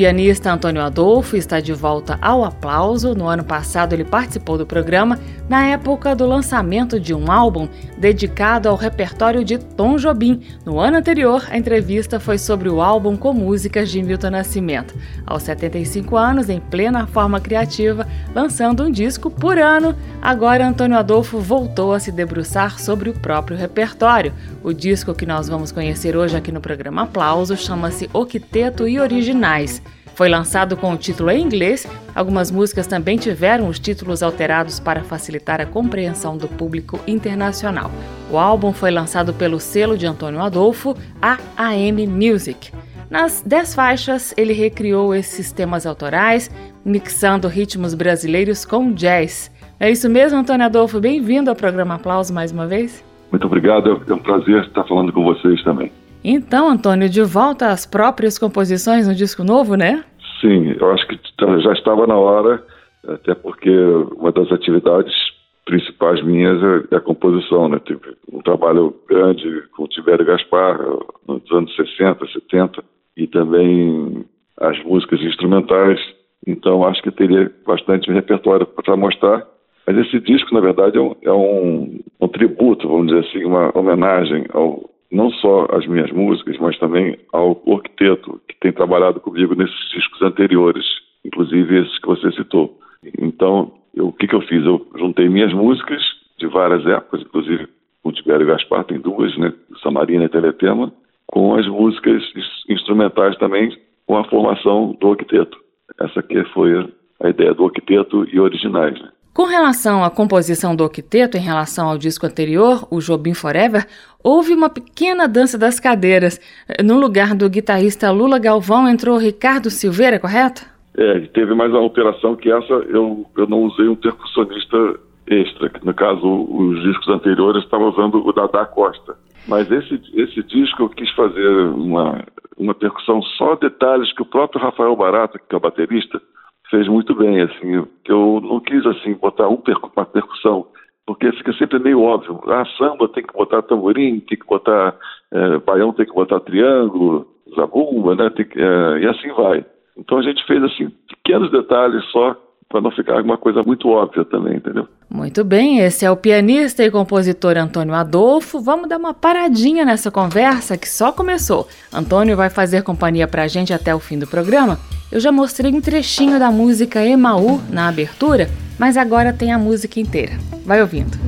Pianista Antônio Adolfo está de volta ao aplauso. No ano passado, ele participou do programa na época do lançamento de um álbum dedicado ao repertório de Tom Jobim. No ano anterior, a entrevista foi sobre o álbum com músicas de Milton Nascimento. Aos 75 anos, em plena forma criativa, lançando um disco por ano, agora Antônio Adolfo voltou a se debruçar sobre o próprio repertório. O disco que nós vamos conhecer hoje aqui no programa Aplauso chama-se Octeto e Originais. Foi lançado com o título em inglês, algumas músicas também tiveram os títulos alterados para facilitar a compreensão do público internacional. O álbum foi lançado pelo selo de Antônio Adolfo, a AM Music. Nas dez faixas, ele recriou esses temas autorais, mixando ritmos brasileiros com jazz. É isso mesmo, Antônio Adolfo? Bem-vindo ao programa Aplauso mais uma vez. Muito obrigado, é um prazer estar falando com vocês também. Então, Antônio, de volta às próprias composições no disco novo, né? Sim, eu acho que já estava na hora, até porque uma das atividades principais minhas é, é a composição, né? Tive um trabalho grande com o Tibério Gaspar nos anos 60, 70 e também as músicas instrumentais. Então acho que teria bastante repertório para mostrar. Mas esse disco, na verdade, é um, é um, um tributo, vamos dizer assim, uma homenagem ao não só as minhas músicas, mas também ao Orquiteto, que tem trabalhado comigo nesses discos anteriores, inclusive esses que você citou. Então, eu, o que, que eu fiz? Eu juntei minhas músicas de várias épocas, inclusive com Tibério Gaspar, tem duas, né? Samarina e Teletema, com as músicas instrumentais também, com a formação do octeto. Essa aqui foi a ideia do octeto e originais, né? Com relação à composição do octeto em relação ao disco anterior, o Jobim Forever, houve uma pequena dança das cadeiras. No lugar do guitarrista Lula Galvão entrou Ricardo Silveira, correto? É, teve mais uma alteração que essa, eu, eu não usei um percussionista extra. No caso, os discos anteriores estavam usando o Dada Costa. Mas esse, esse disco eu quis fazer uma, uma percussão só detalhes que o próprio Rafael Barata, que é o baterista, fez muito bem, assim, que eu não quis, assim, botar um percu uma percussão, porque fica sempre meio óbvio, ah, samba tem que botar tamborim, tem que botar, é, baião tem que botar triângulo, zabumba, né, que, é, e assim vai. Então a gente fez, assim, pequenos detalhes só, para não ficar uma coisa muito óbvia também, entendeu? Muito bem, esse é o pianista e compositor Antônio Adolfo. Vamos dar uma paradinha nessa conversa que só começou. Antônio vai fazer companhia para a gente até o fim do programa. Eu já mostrei um trechinho da música Emaú na abertura, mas agora tem a música inteira. Vai ouvindo.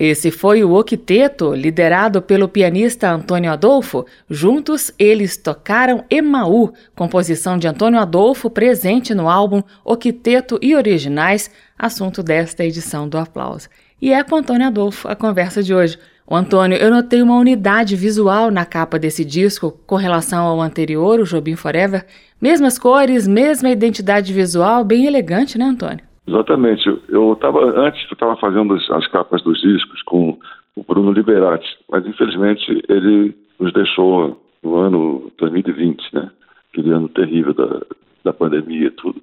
Esse foi o Octeto, liderado pelo pianista Antônio Adolfo. Juntos, eles tocaram Emaú, composição de Antônio Adolfo, presente no álbum Octeto e Originais, assunto desta edição do Aplauso. E é com Antônio Adolfo a conversa de hoje. O Antônio, eu notei uma unidade visual na capa desse disco com relação ao anterior, o Jobim Forever. Mesmas cores, mesma identidade visual, bem elegante, né, Antônio? Exatamente. Eu estava antes, eu estava fazendo as, as, capas dos discos com o Bruno Liberati, mas infelizmente ele nos deixou no ano 2020, né? Aquele ano terrível da, da pandemia e tudo.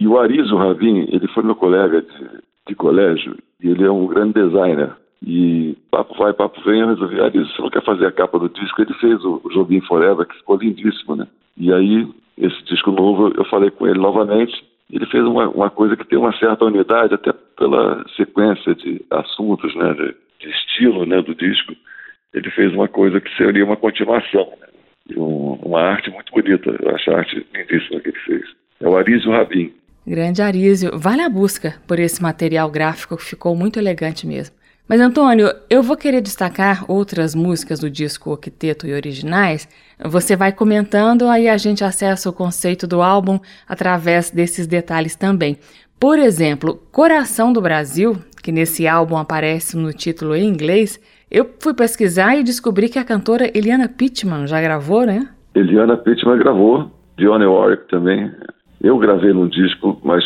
E o Arizo Ravin, ele foi meu colega de, de colégio e ele é um grande designer. E papo vai, papo vem, eu resolvi, Arizo, você não quer fazer a capa do disco? Ele fez o, Jobim Forever, que ficou lindíssimo, né? E aí, esse disco novo, eu falei com ele novamente ele fez uma, uma, coisa que tem uma certa unidade, até pela sequência de assuntos, né, de, de estilo né, do disco. Ele fez uma coisa que seria uma continuação, né, um, uma arte muito bonita. Eu acho a arte lindíssima que ele fez. É o Arísio Rabin. Grande Arísio. Vale a busca por esse material gráfico que ficou muito elegante mesmo. Mas, Antônio, eu vou querer destacar outras músicas do disco Octeto e originais. Você vai comentando, aí a gente acessa o conceito do álbum através desses detalhes também. Por exemplo, Coração do Brasil, que nesse álbum aparece no título em inglês, eu fui pesquisar e descobri que a cantora Eliana Pittman já gravou, né? Eliana Pittman gravou, Dionne Warwick também. Eu gravei no disco, mas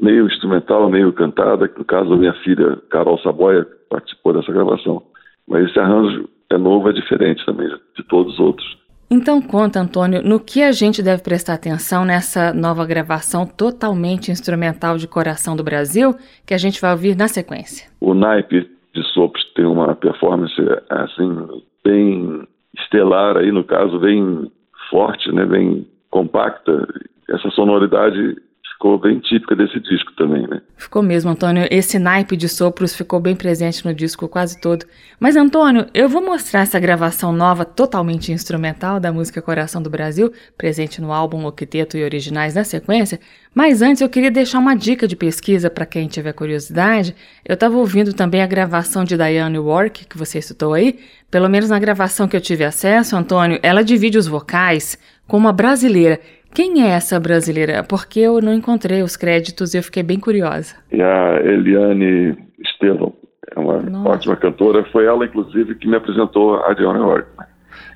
meio instrumental, meio cantada, no caso da minha filha Carol Saboia participou dessa gravação. Mas esse arranjo é novo, é diferente também de todos os outros. Então conta, Antônio, no que a gente deve prestar atenção nessa nova gravação totalmente instrumental de Coração do Brasil, que a gente vai ouvir na sequência. O naipe de sopros tem uma performance assim bem estelar aí no caso, bem forte, né, bem compacta. Essa sonoridade ficou bem típica desse disco também, né? Ficou mesmo, Antônio. Esse naipe de sopros ficou bem presente no disco quase todo. Mas, Antônio, eu vou mostrar essa gravação nova, totalmente instrumental, da música Coração do Brasil, presente no álbum Octeto e Originais na sequência. Mas antes eu queria deixar uma dica de pesquisa para quem tiver curiosidade. Eu estava ouvindo também a gravação de Diane Wark, que você citou aí. Pelo menos na gravação que eu tive acesso, Antônio, ela divide os vocais com uma brasileira. Quem é essa brasileira? Porque eu não encontrei os créditos e eu fiquei bem curiosa. É a Eliane Estevão, é uma Nossa. ótima cantora. Foi ela, inclusive, que me apresentou a Dionne Warwick.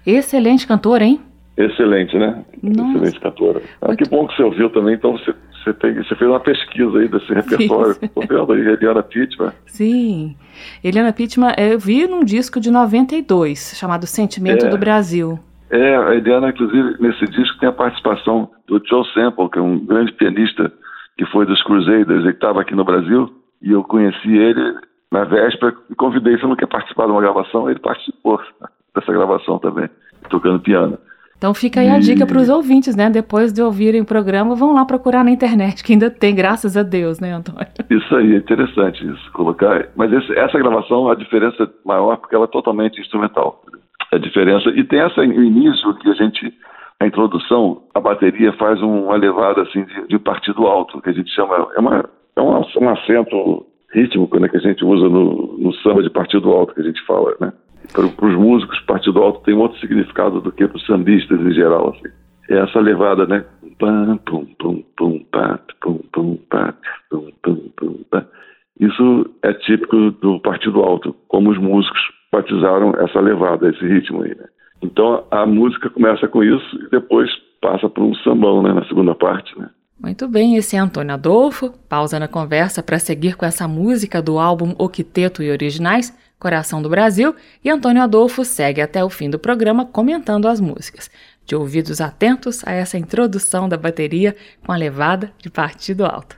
Excelente cantora, hein? Excelente, né? Nossa. Excelente cantora. Ah, que bom que você ouviu também, então você, você, tem, você fez uma pesquisa aí desse repertório. Estou vendo aí, Eliana Pittman. Sim. Eliana Pittman, eu vi num disco de 92, chamado Sentimento é. do Brasil. É, a Eliana, inclusive, nesse disco tem a participação do Joe Sample, que é um grande pianista que foi dos Crusaders, ele estava aqui no Brasil, e eu conheci ele na véspera e convidei, se não quer participar de uma gravação, ele participou dessa gravação também, tocando piano. Então fica aí a dica para os ouvintes, né? Depois de ouvirem o programa, vão lá procurar na internet, que ainda tem, graças a Deus, né, Antônio? Isso aí, é interessante isso, colocar. Mas esse, essa gravação, a diferença é maior porque ela é totalmente instrumental a diferença. E tem essa início que a gente, a introdução, a bateria faz uma levada assim de, de partido alto, que a gente chama, é, uma, é um, um acento rítmico né, que a gente usa no, no samba de partido alto que a gente fala, né? Para, para os músicos, partido alto tem outro significado do que para os sambistas em geral, assim. É essa levada, né? Isso é típico do partido alto, como os músicos batizaram essa levada, esse ritmo aí, né? Então a música começa com isso e depois passa para um sambão, né, na segunda parte, né? Muito bem, esse é Antônio Adolfo. Pausa na conversa para seguir com essa música do álbum Octeto e Originais, Coração do Brasil, e Antônio Adolfo segue até o fim do programa comentando as músicas. De ouvidos atentos a essa introdução da bateria com a levada de partido alto.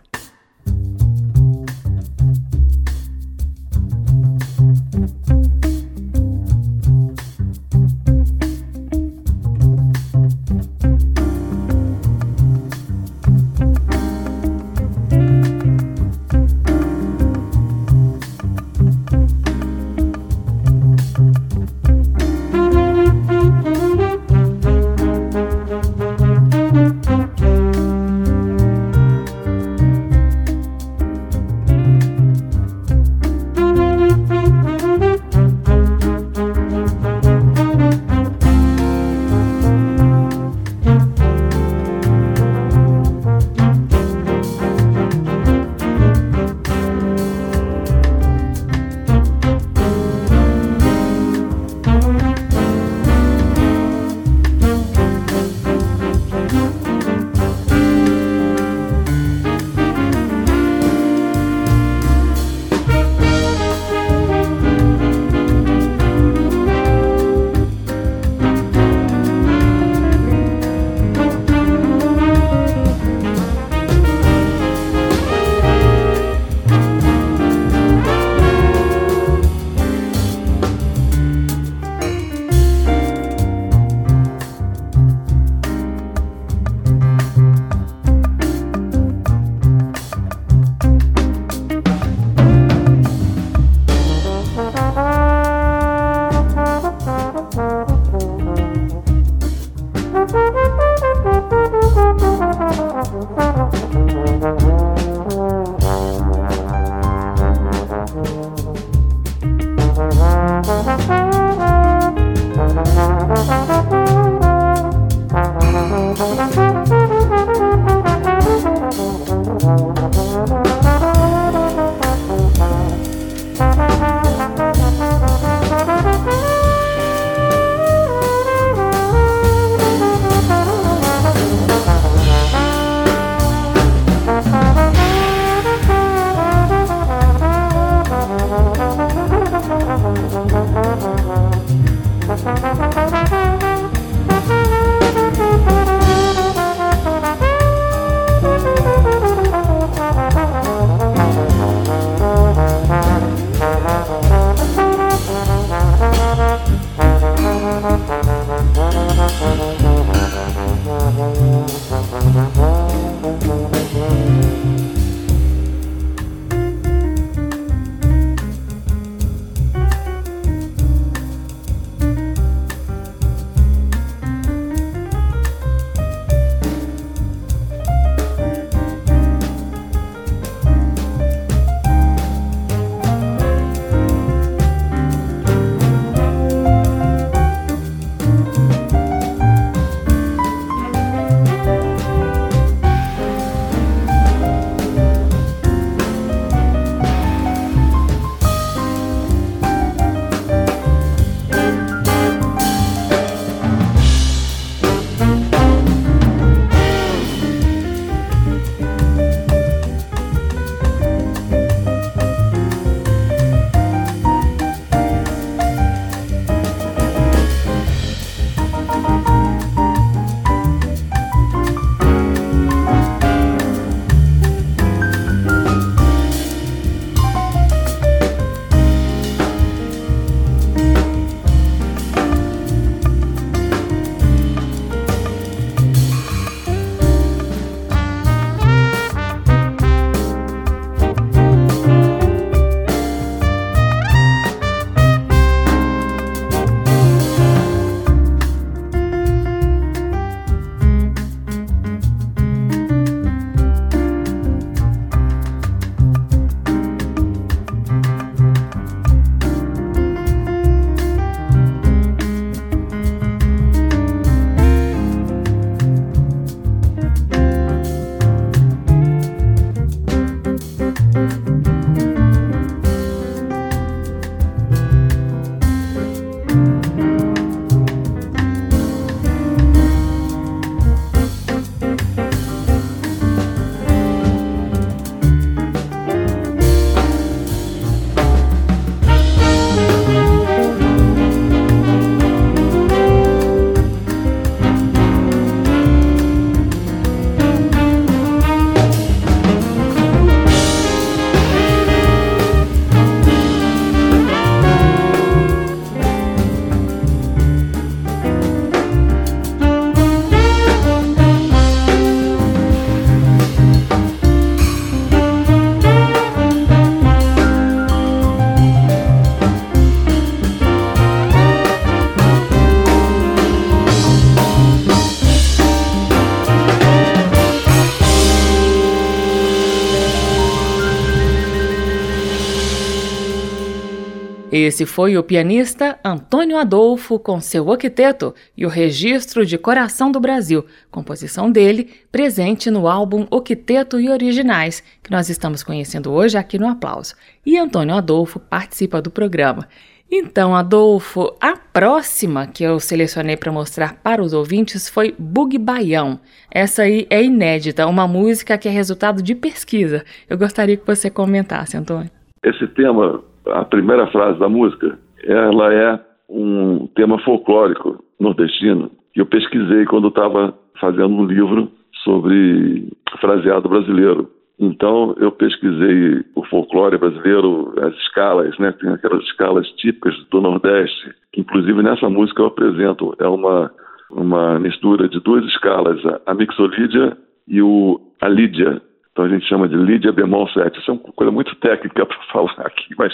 Esse foi o pianista Antônio Adolfo com seu octeto e o registro de Coração do Brasil, composição dele, presente no álbum Octeto e Originais, que nós estamos conhecendo hoje aqui no Aplauso. E Antônio Adolfo participa do programa. Então, Adolfo, a próxima que eu selecionei para mostrar para os ouvintes foi Bug Baião. Essa aí é inédita, uma música que é resultado de pesquisa. Eu gostaria que você comentasse, Antônio. Esse tema a primeira frase da música, ela é um tema folclórico nordestino que eu pesquisei quando estava fazendo um livro sobre fraseado brasileiro. Então eu pesquisei o folclore brasileiro, as escalas, né? Tem aquelas escalas típicas do Nordeste, que inclusive nessa música eu apresento. É uma, uma mistura de duas escalas, a mixolídia e o a lídia, então a gente chama de Lídia bemol 7. Isso é uma coisa muito técnica para falar aqui, mas,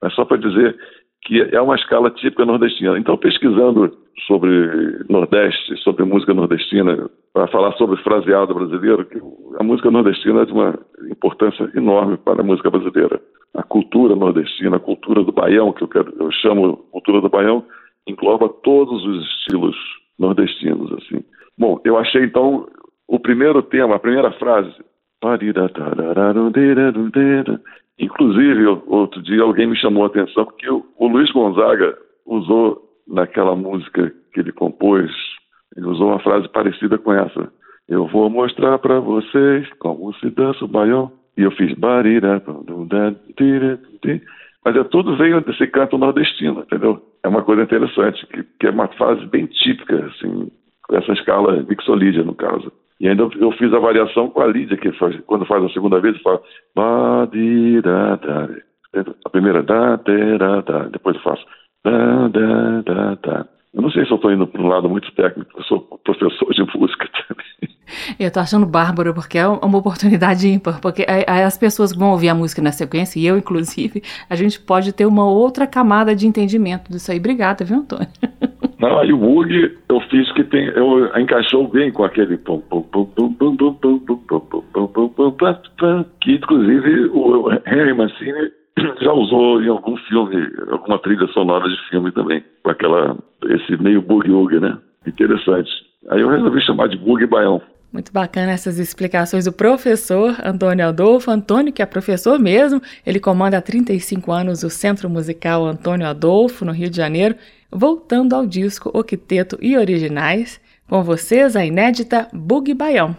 mas só para dizer que é uma escala típica nordestina. Então, pesquisando sobre Nordeste, sobre música nordestina, para falar sobre fraseado brasileiro, que a música nordestina é de uma importância enorme para a música brasileira. A cultura nordestina, a cultura do baião, que eu, quero, eu chamo cultura do baião, engloba todos os estilos nordestinos. assim. Bom, eu achei então o primeiro tema, a primeira frase, Inclusive, outro dia alguém me chamou a atenção porque o, Luiz Gonzaga usou naquela música que ele compôs, ele usou uma frase parecida com essa. Eu vou mostrar para vocês como se dança o baião. E eu fiz barira, mas é tudo veio desse canto nordestino, entendeu? É uma coisa interessante, que, que é uma fase bem típica, assim, com essa escala mixolídia, no caso. E ainda eu fiz a variação com a Lídia, que faz, quando faz a segunda vez, fala. A primeira, depois faço. Eu não sei se eu estou indo para um lado muito técnico, eu sou professor de música também. Eu estou achando bárbaro, porque é uma oportunidade ímpar, porque as pessoas que vão ouvir a música na sequência, e eu inclusive, a gente pode ter uma outra camada de entendimento disso aí. Obrigada, viu, Antônio? Não, aí o bug eu fiz que tem, eu encaixou bem com aquele que inclusive o Henry Mancini já usou em algum filme, alguma trilha sonora de filme também, com aquela, esse meio boogie-woogie, né? Interessante. Aí eu resolvi chamar de boogie baião. Muito bacana essas explicações do professor Antônio Adolfo. Antônio, que é professor mesmo, ele comanda há 35 anos o Centro Musical Antônio Adolfo, no Rio de Janeiro. Voltando ao disco Octeto e Originais, com vocês a inédita Bug Baião.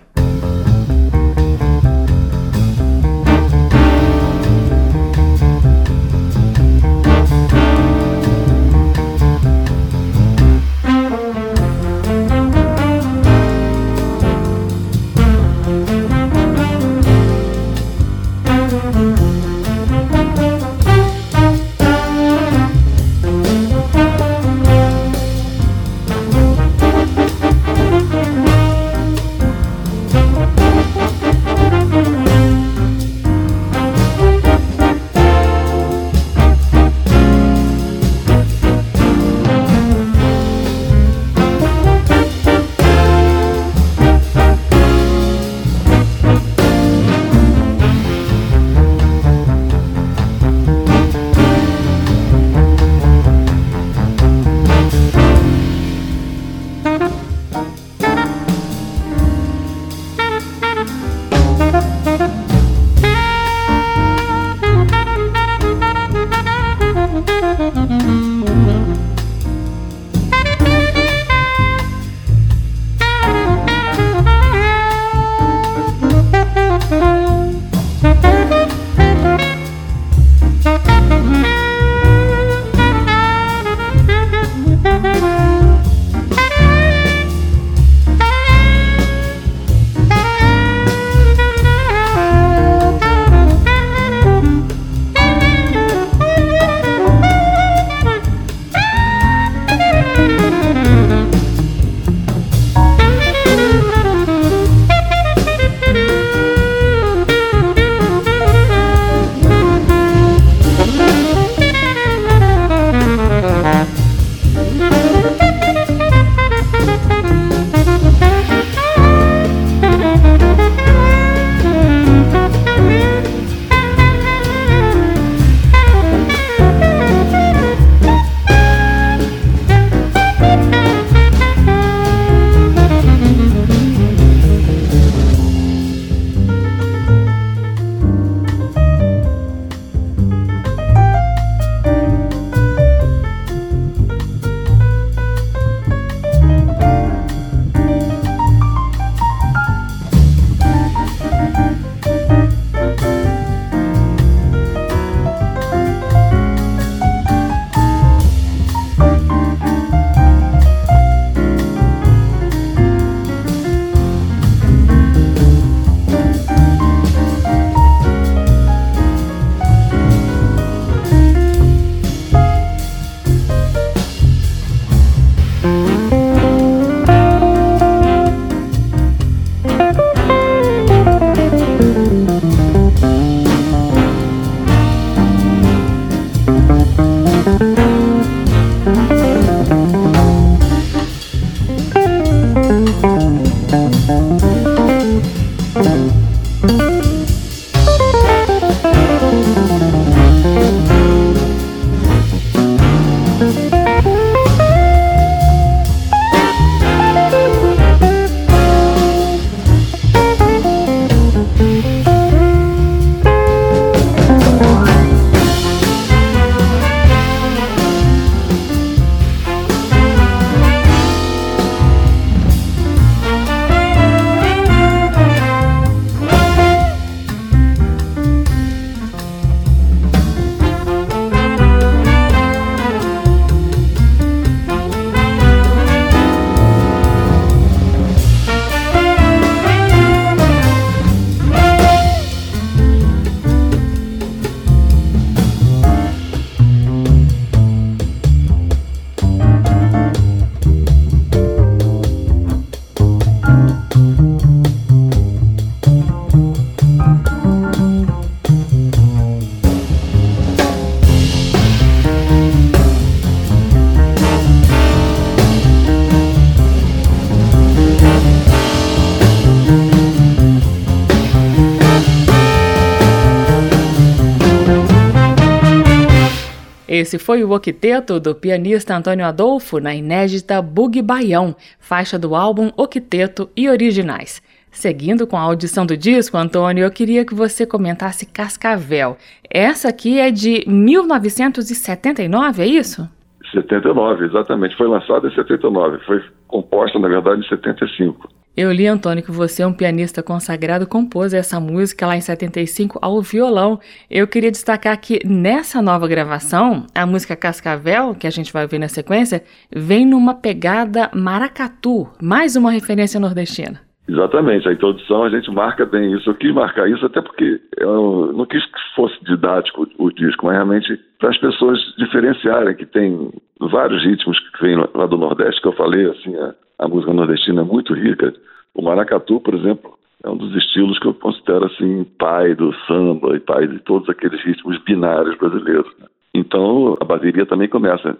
Esse foi o octeto do pianista Antônio Adolfo na inédita Bug Baião, faixa do álbum Octeto e Originais. Seguindo com a audição do disco, Antônio, eu queria que você comentasse Cascavel. Essa aqui é de 1979, é isso? 79, exatamente. Foi lançada em 79. Foi composta, na verdade, em 75. Eu li, Antônio, que você é um pianista consagrado, compôs essa música lá em 75 ao violão. Eu queria destacar que nessa nova gravação, a música Cascavel, que a gente vai ver na sequência, vem numa pegada maracatu, mais uma referência nordestina. Exatamente, a introdução a gente marca bem isso. Eu quis marcar isso até porque eu não quis que fosse didático o disco, mas realmente para as pessoas diferenciarem que tem vários ritmos que vêm lá do Nordeste, que eu falei, assim, a, a música nordestina é muito rica. O maracatu, por exemplo, é um dos estilos que eu considero assim pai do samba e pai de todos aqueles ritmos binários brasileiros. Né? Então a bateria também começa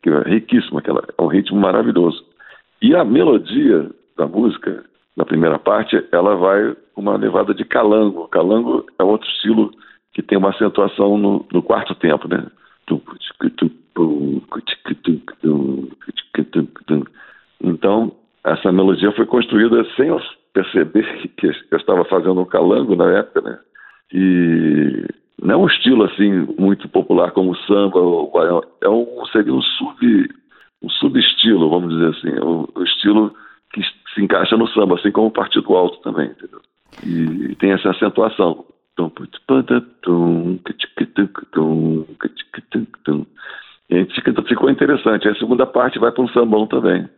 que é riquíssimo, aquela, é um ritmo maravilhoso. E a melodia da música, na primeira parte, ela vai uma levada de calango. Calango é outro estilo que tem uma acentuação no, no quarto tempo, né? Então, essa melodia foi construída sem eu perceber que eu estava fazendo um calango na época, né? E não é um estilo assim muito popular como o samba ou é um seria um sub um subestilo, vamos dizer assim, o, o estilo que se encaixa no samba, assim como o partido alto também, entendeu? E, e tem essa acentuação. Ficou interessante. A segunda parte vai para um sambão também.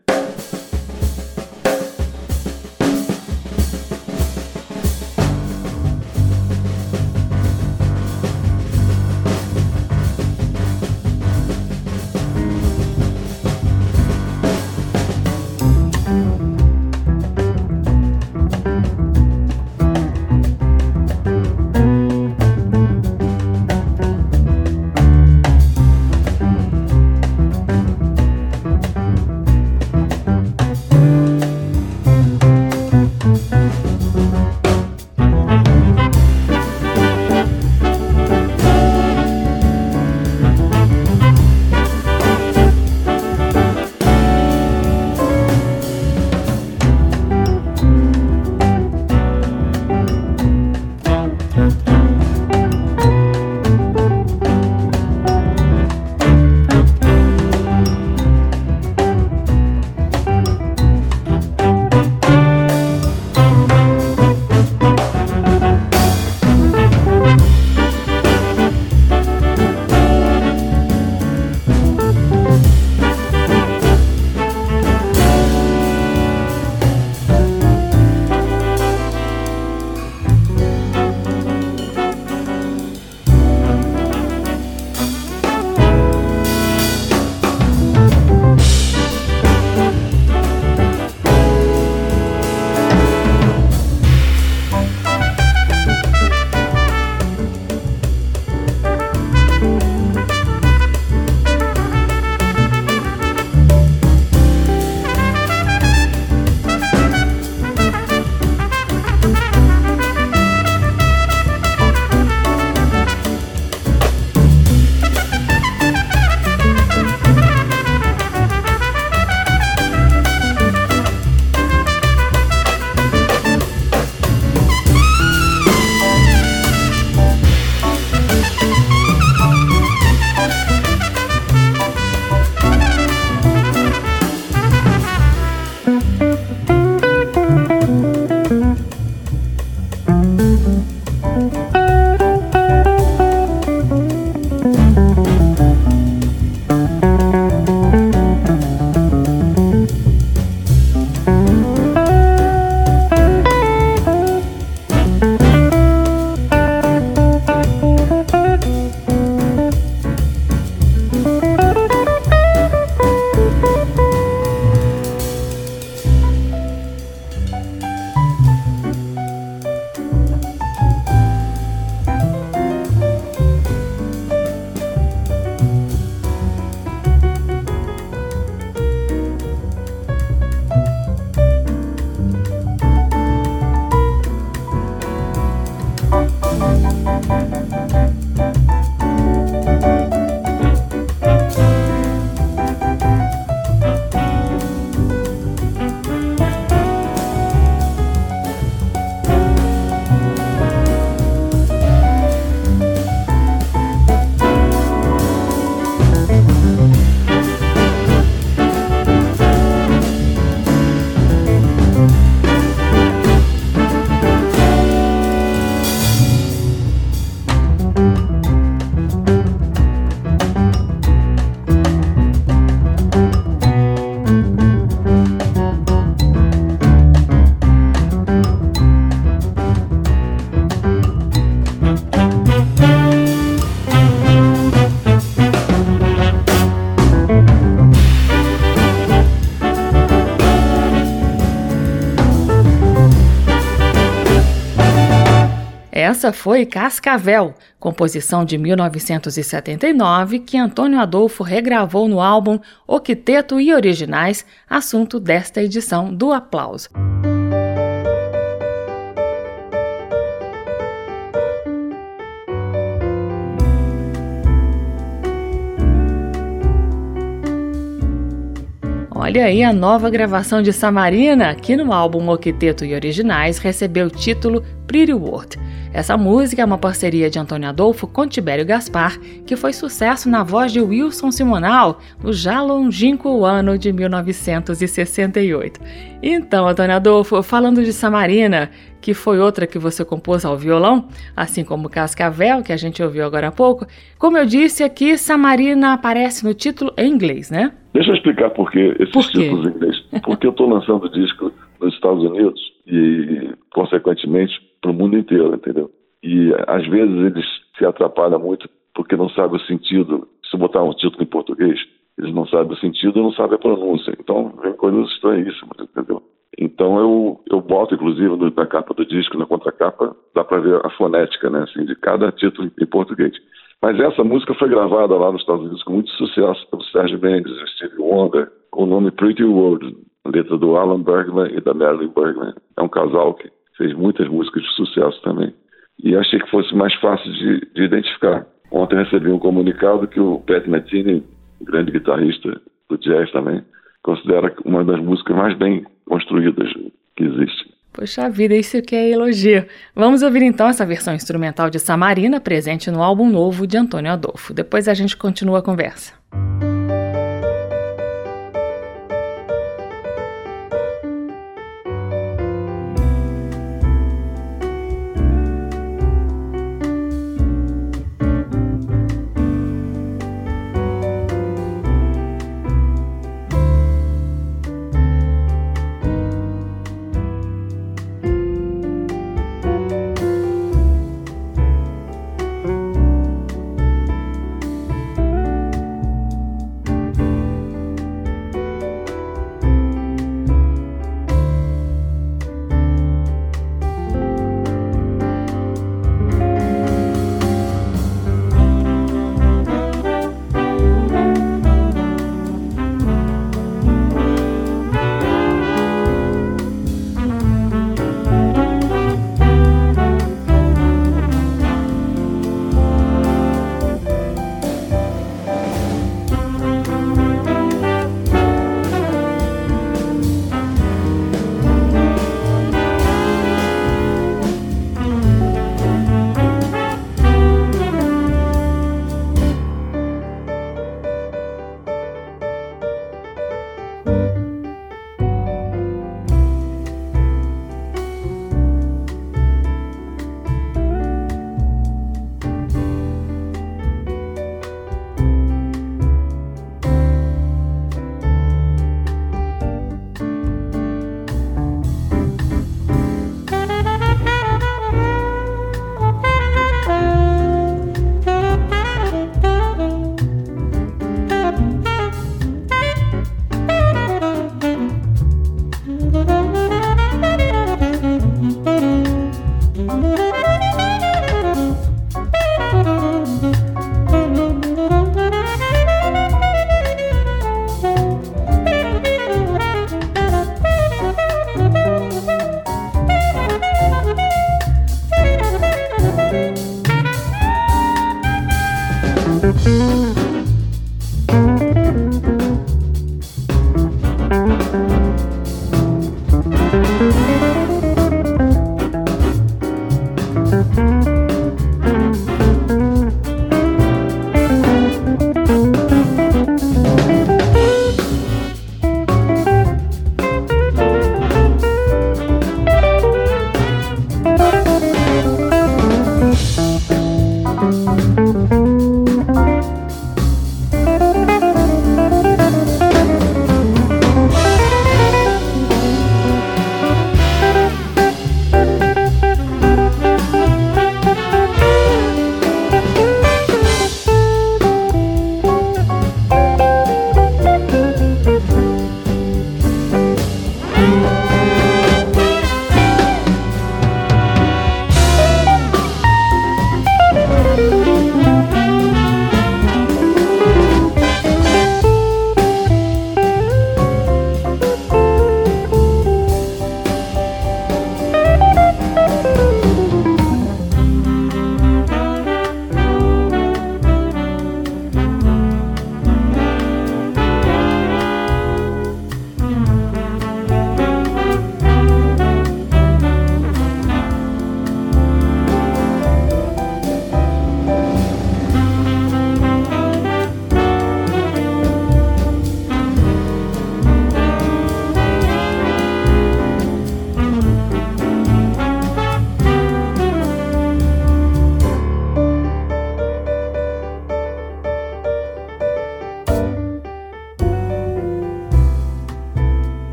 Essa foi Cascavel, composição de 1979 que Antônio Adolfo regravou no álbum Octeto e Originais, assunto desta edição do Aplauso. Olha aí a nova gravação de Samarina, que no álbum Octeto e Originais recebeu o título Pretty World. Essa música é uma parceria de Antônio Adolfo com Tibério Gaspar, que foi sucesso na voz de Wilson Simonal no já longínquo ano de 1968. Então, Antônio Adolfo, falando de Samarina, que foi outra que você compôs ao violão, assim como Cascavel, que a gente ouviu agora há pouco, como eu disse aqui, Samarina aparece no título em inglês, né? Deixa eu explicar por que esses por títulos em inglês. Porque eu estou lançando disco nos Estados Unidos e, consequentemente, para o mundo inteiro, entendeu? E às vezes eles se atrapalham muito porque não sabem o sentido. Se botar um título em português, eles não sabem o sentido e não sabem a pronúncia. Então, vem coisas estranhíssimas, entendeu? Então eu, eu boto, inclusive, na capa do disco, na contracapa, dá para ver a fonética, né, assim, de cada título em português. Mas essa música foi gravada lá nos Estados Unidos com muito sucesso pelo Sérgio Mendes Steve Wonder, com o nome Pretty World, letra do Alan Bergman e da Marilyn Bergman. É um casal que fez muitas músicas de sucesso também. E achei que fosse mais fácil de, de identificar. Ontem recebi um comunicado que o Pat Metheny, grande guitarrista do jazz também, considera uma das músicas mais bem construídas que existe. Poxa vida, isso que é elogio. Vamos ouvir então essa versão instrumental de Samarina, presente no álbum novo de Antônio Adolfo. Depois a gente continua a conversa.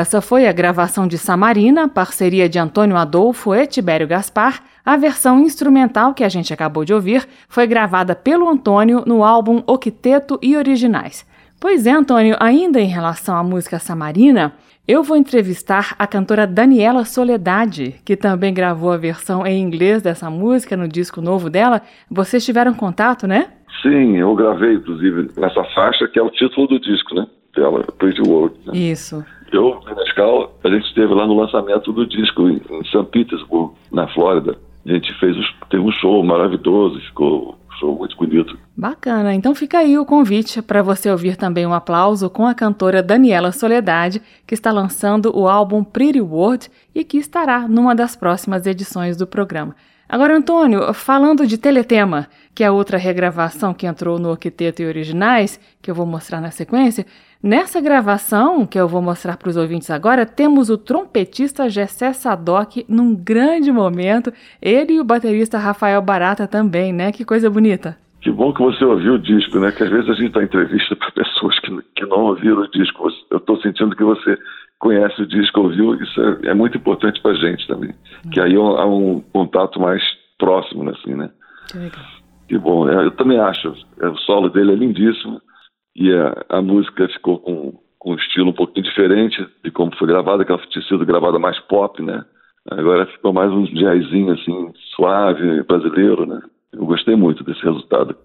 Essa foi a gravação de Samarina, parceria de Antônio Adolfo e Tibério Gaspar. A versão instrumental que a gente acabou de ouvir foi gravada pelo Antônio no álbum Octeto e Originais. Pois é, Antônio, ainda em relação à música Samarina, eu vou entrevistar a cantora Daniela Soledade, que também gravou a versão em inglês dessa música no disco novo dela. Vocês tiveram contato, né? Sim, eu gravei, inclusive, nessa faixa, que é o título do disco, né? Dela, Pretty World. Né? Isso. Eu, na escala, a gente esteve lá no lançamento do disco em, em St. Petersburg, na Flórida. A gente fez, teve um show maravilhoso, ficou um show muito bonito. Bacana, então fica aí o convite para você ouvir também um aplauso com a cantora Daniela Soledade, que está lançando o álbum Pretty World e que estará numa das próximas edições do programa. Agora, Antônio, falando de Teletema, que é outra regravação que entrou no Octeto e Originais, que eu vou mostrar na sequência, nessa gravação, que eu vou mostrar para os ouvintes agora, temos o trompetista Gessé Sadoc num grande momento, ele e o baterista Rafael Barata também, né? Que coisa bonita. Que bom que você ouviu o disco, né? Que às vezes a gente dá entrevista para pessoas que, que não ouviram o disco. Eu estou sentindo que você conhece o disco, ouviu, isso é, é muito importante para a gente também. Uhum. Que aí há um contato mais próximo, né, assim, né? Que legal. Que bom, é, eu também acho. É, o solo dele é lindíssimo e a, a música ficou com, com um estilo um pouquinho diferente de como foi gravada, que ela tinha sido gravada mais pop, né? Agora ficou mais um jazzinho, assim, suave, brasileiro, né? Eu gostei muito desse resultado.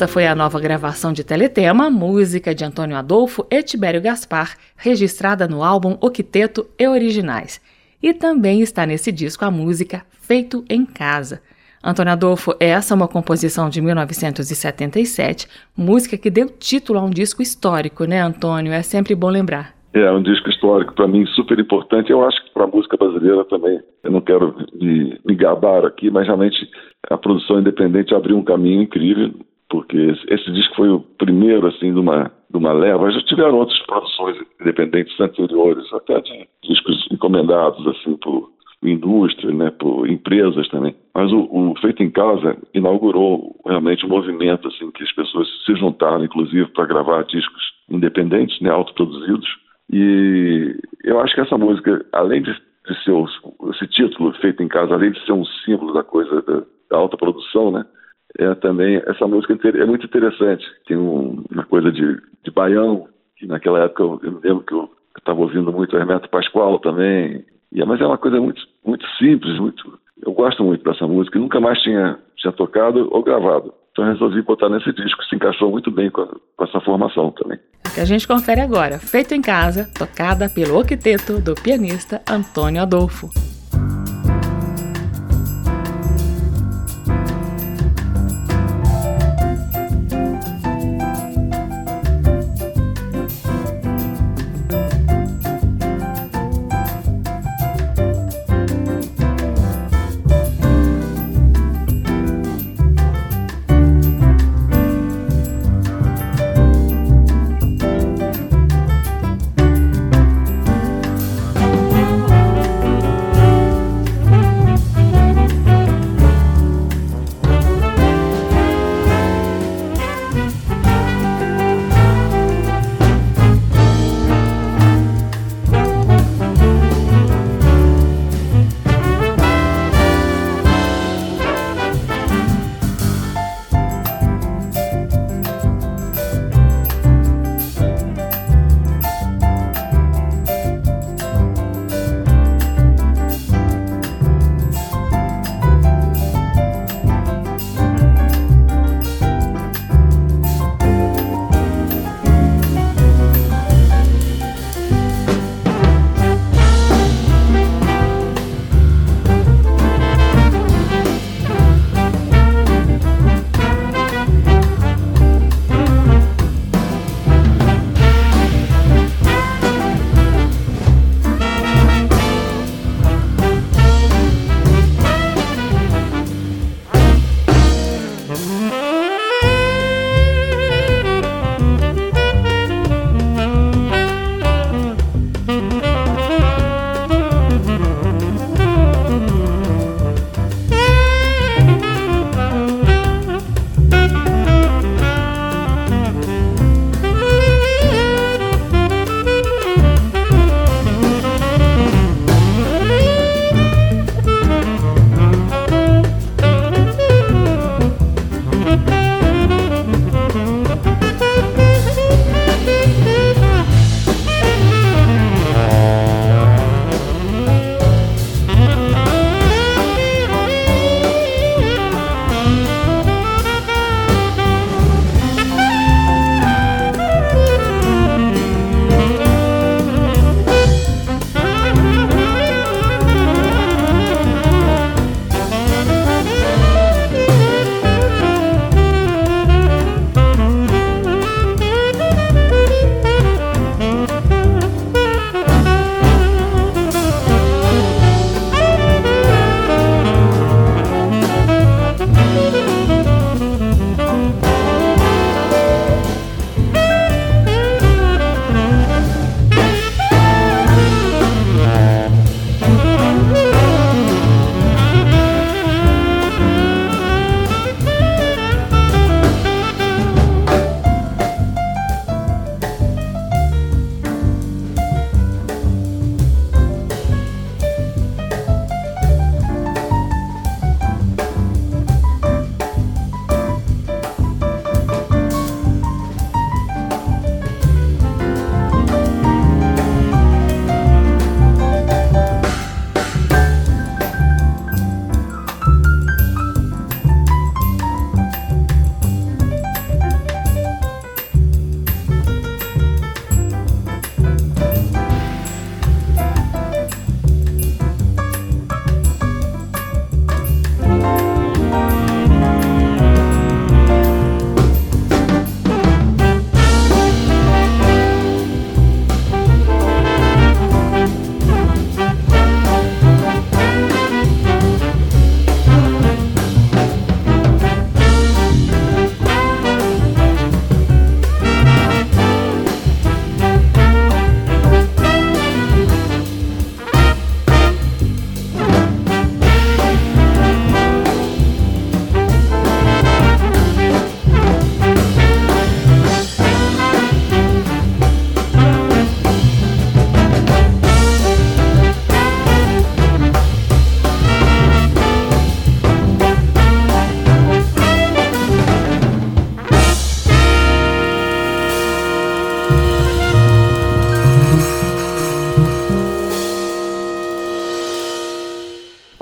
Essa foi a nova gravação de Teletema, música de Antônio Adolfo e Tibério Gaspar, registrada no álbum Octeto e Originais. E também está nesse disco a música Feito em Casa. Antônio Adolfo, essa é uma composição de 1977, música que deu título a um disco histórico, né, Antônio? É sempre bom lembrar. É um disco histórico para mim super importante. Eu acho que para a música brasileira também. Eu não quero me, me gabar aqui, mas realmente a produção independente abriu um caminho incrível porque esse, disco foi o primeiro, assim, de uma, de uma leva. Já tiveram outras produções independentes anteriores, até de discos encomendados, assim, por indústria, né, por empresas também. Mas o, o, Feito em Casa inaugurou realmente um movimento, assim, que as pessoas se juntaram, inclusive, para gravar discos independentes, né, autoproduzidos. E eu acho que essa música, além de, de ser esse título, Feito em Casa, além de ser um símbolo da coisa da, da alta produção, né, é também essa música é muito interessante. Tem um, uma coisa de, de baião, que naquela época eu, eu lembro que eu estava ouvindo muito Hermeto Pascoal também. E, mas é uma coisa muito, muito simples, muito. Eu gosto muito dessa música nunca mais tinha, tinha tocado ou gravado. Então resolvi botar nesse disco, se encaixou muito bem com, a, com essa formação também. Que a gente confere agora, feito em casa, tocada pelo octeto do pianista Antônio Adolfo.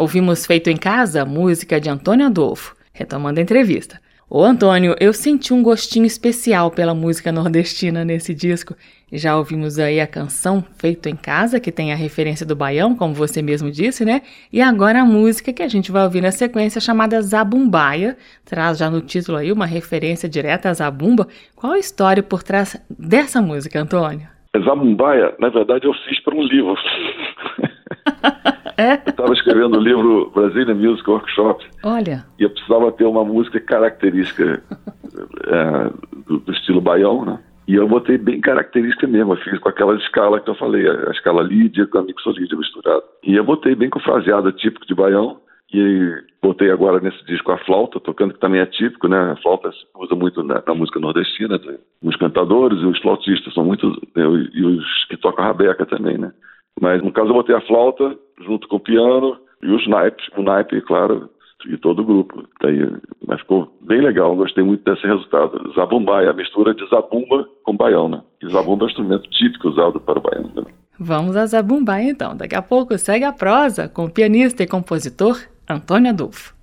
Ouvimos Feito em Casa, música de Antônio Adolfo. Retomando a entrevista. Ô Antônio, eu senti um gostinho especial pela música nordestina nesse disco. Já ouvimos aí a canção Feito em Casa, que tem a referência do baião, como você mesmo disse, né? E agora a música que a gente vai ouvir na sequência, chamada Zabumbaia, traz já no título aí uma referência direta a Zabumba. Qual a história por trás dessa música, Antônio? Zabumbaia, na verdade, eu fiz para um livro. É? Eu estava escrevendo o livro Brasília Music Workshop. Olha. E eu precisava ter uma música característica é, do, do, estilo baião, né? E eu botei bem característica mesmo. Eu fiz com aquela escala que eu falei, a, escala Lídia com a mixolídia misturada. E eu botei bem com fraseada típico de baião. E botei agora nesse disco a flauta, tocando, que também é típico, né? A flauta se usa muito na, na música nordestina. Os cantadores e os flautistas são muito. Né? E os que tocam rabeca também, né? Mas no caso eu botei a flauta junto com o piano e os naipes, o naipe, claro, e todo o grupo. Mas ficou bem legal, gostei muito desse resultado. Zabumbai, a mistura de zabumba com baião, né? E zabumba é um instrumento típico usado para o baião. Né? Vamos a zabumbai então. Daqui a pouco segue a prosa com o pianista e compositor Antônio Adolfo.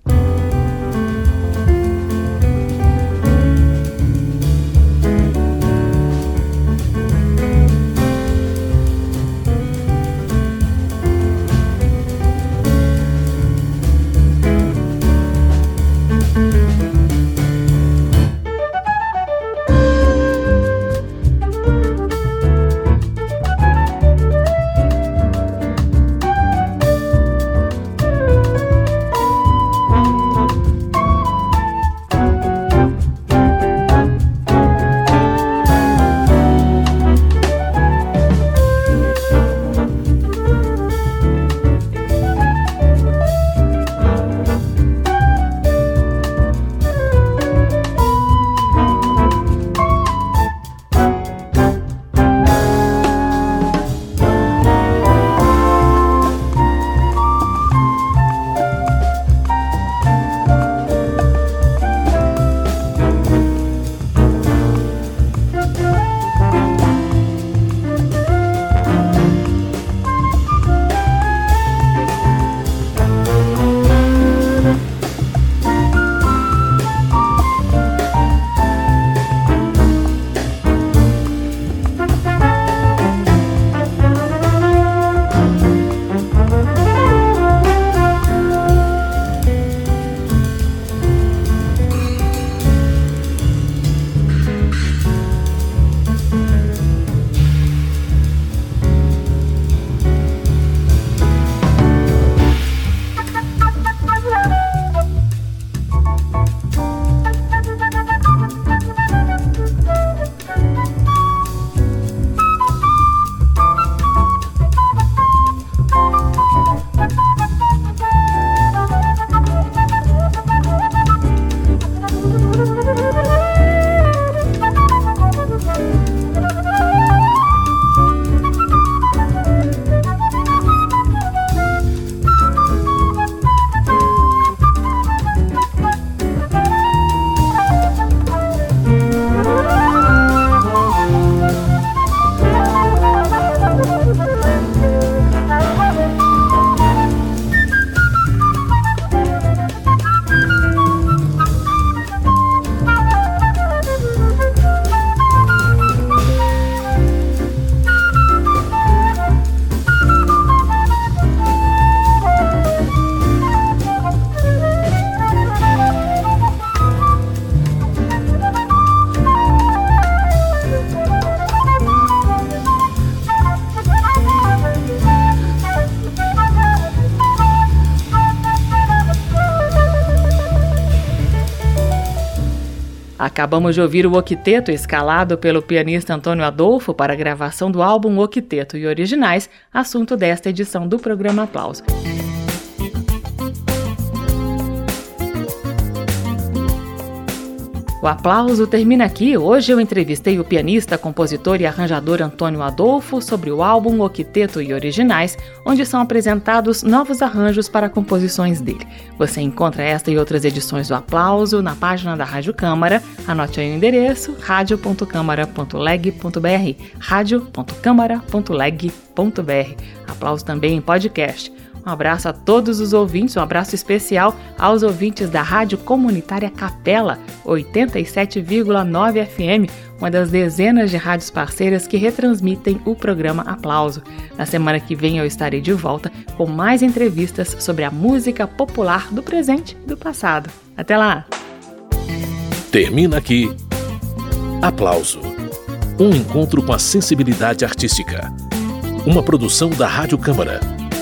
Acabamos de ouvir o Octeto escalado pelo pianista Antônio Adolfo para a gravação do álbum Octeto e Originais, assunto desta edição do programa Aplauso. O aplauso termina aqui. Hoje eu entrevistei o pianista, compositor e arranjador Antônio Adolfo sobre o álbum Octeto e Originais, onde são apresentados novos arranjos para composições dele. Você encontra esta e outras edições do Aplauso na página da Rádio Câmara. Anote aí o endereço: radio.câmara.leg.br. radio.câmara.leg.br. Aplauso também em podcast. Um abraço a todos os ouvintes, um abraço especial aos ouvintes da Rádio Comunitária Capela 87,9 FM, uma das dezenas de rádios parceiras que retransmitem o programa Aplauso. Na semana que vem eu estarei de volta com mais entrevistas sobre a música popular do presente e do passado. Até lá! Termina aqui. Aplauso. Um encontro com a sensibilidade artística. Uma produção da Rádio Câmara